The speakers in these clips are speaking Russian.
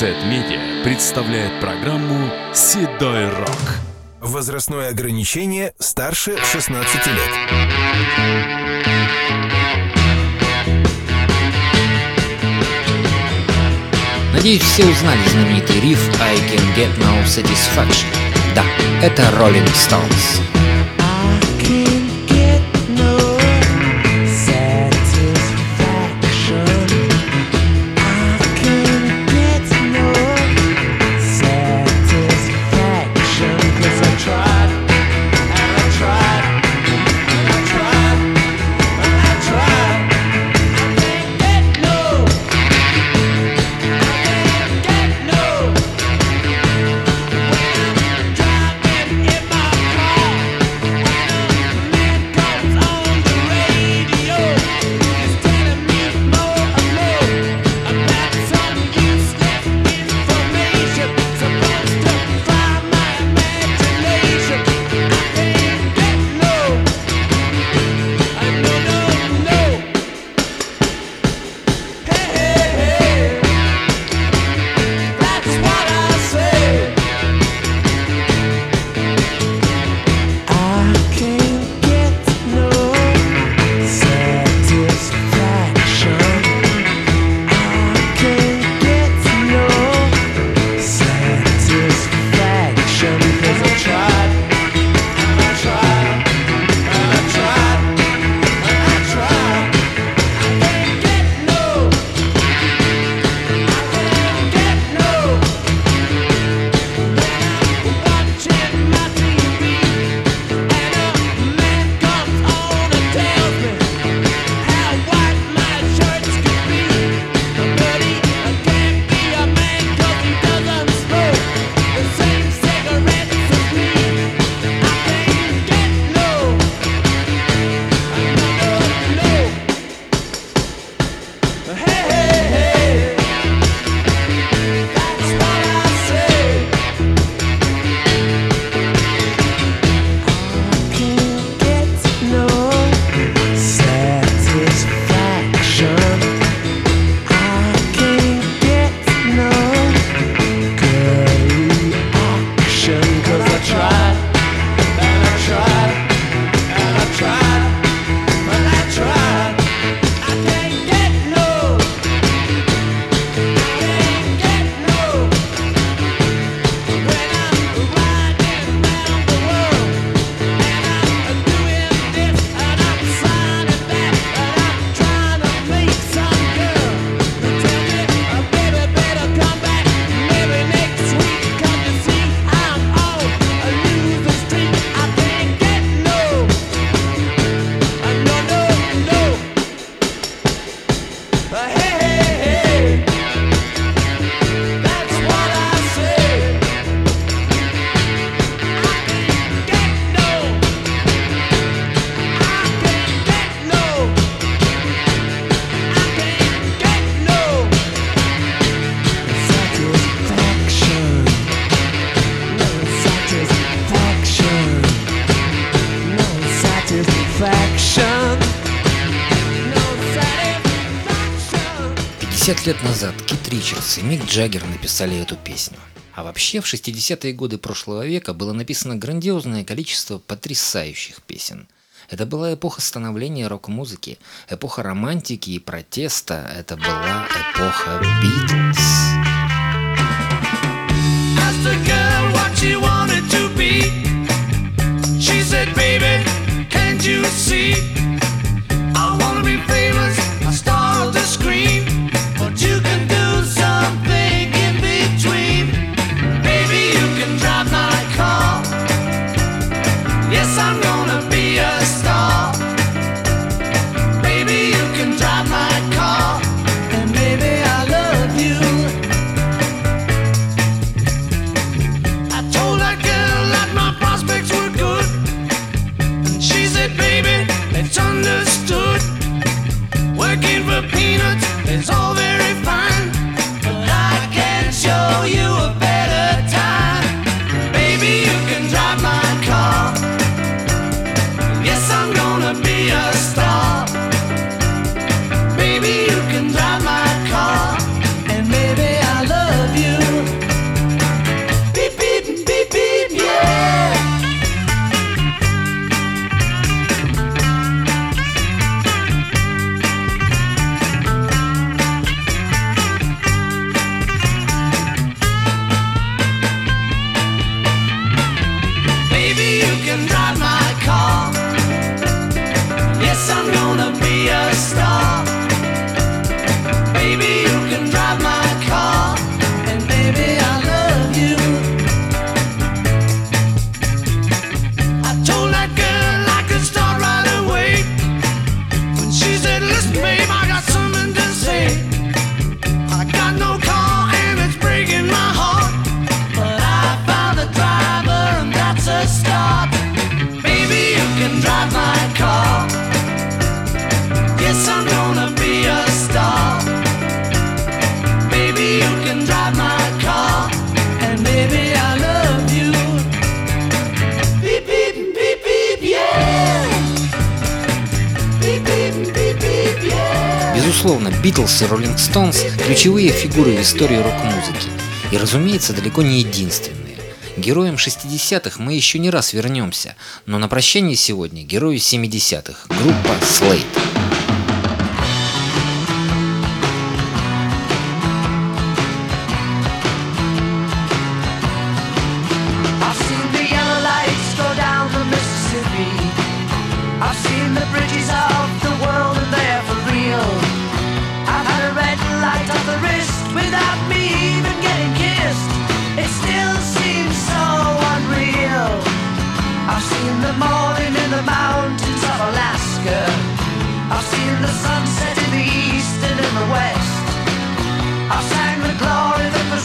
Z-Media представляет программу «Седой рок». Возрастное ограничение старше 16 лет. Надеюсь, все узнали знаменитый риф I Can Get No Satisfaction. Да, это Rolling Stones. Лет назад Кит Ричардс и Мик Джаггер написали эту песню. А вообще в 60-е годы прошлого века было написано грандиозное количество потрясающих песен. Это была эпоха становления рок-музыки, эпоха романтики и протеста, это была эпоха Битлз. Безусловно, Битлз и Роллинг Стоунс – ключевые фигуры в истории рок-музыки. И, разумеется, далеко не единственные. Героям 60-х мы еще не раз вернемся, но на прощание сегодня герои 70-х – группа Slate. the bridges of the world and they're for real. I've had a red light on the wrist without me even getting kissed. It still seems so unreal. I've seen the morning in the mountains of Alaska. I've seen the sunset in the east and in the west. I've sang the glory that was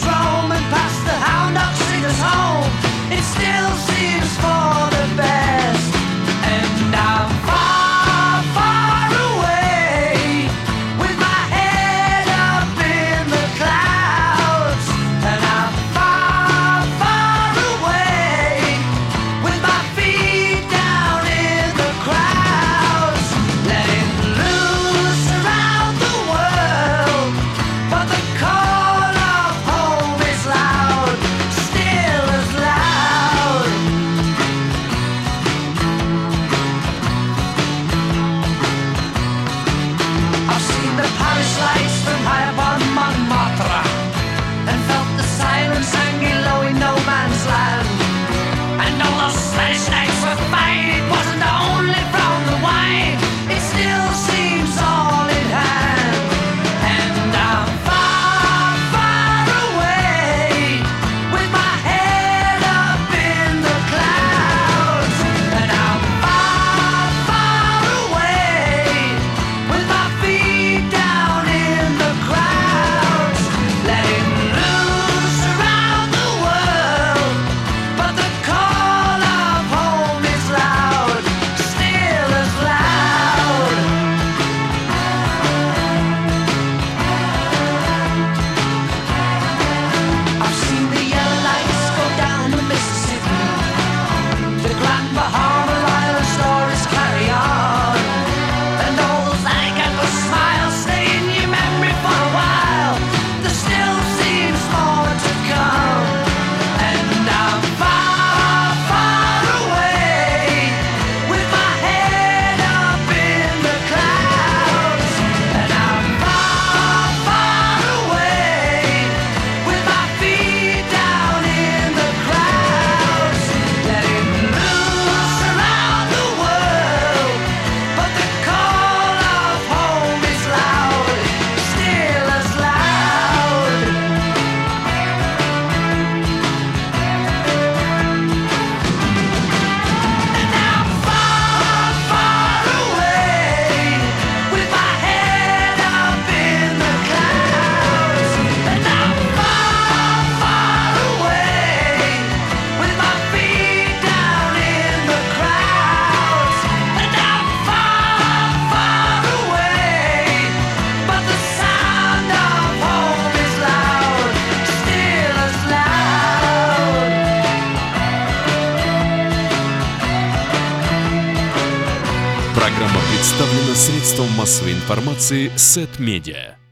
представлена средством массовой информации Сет Медиа.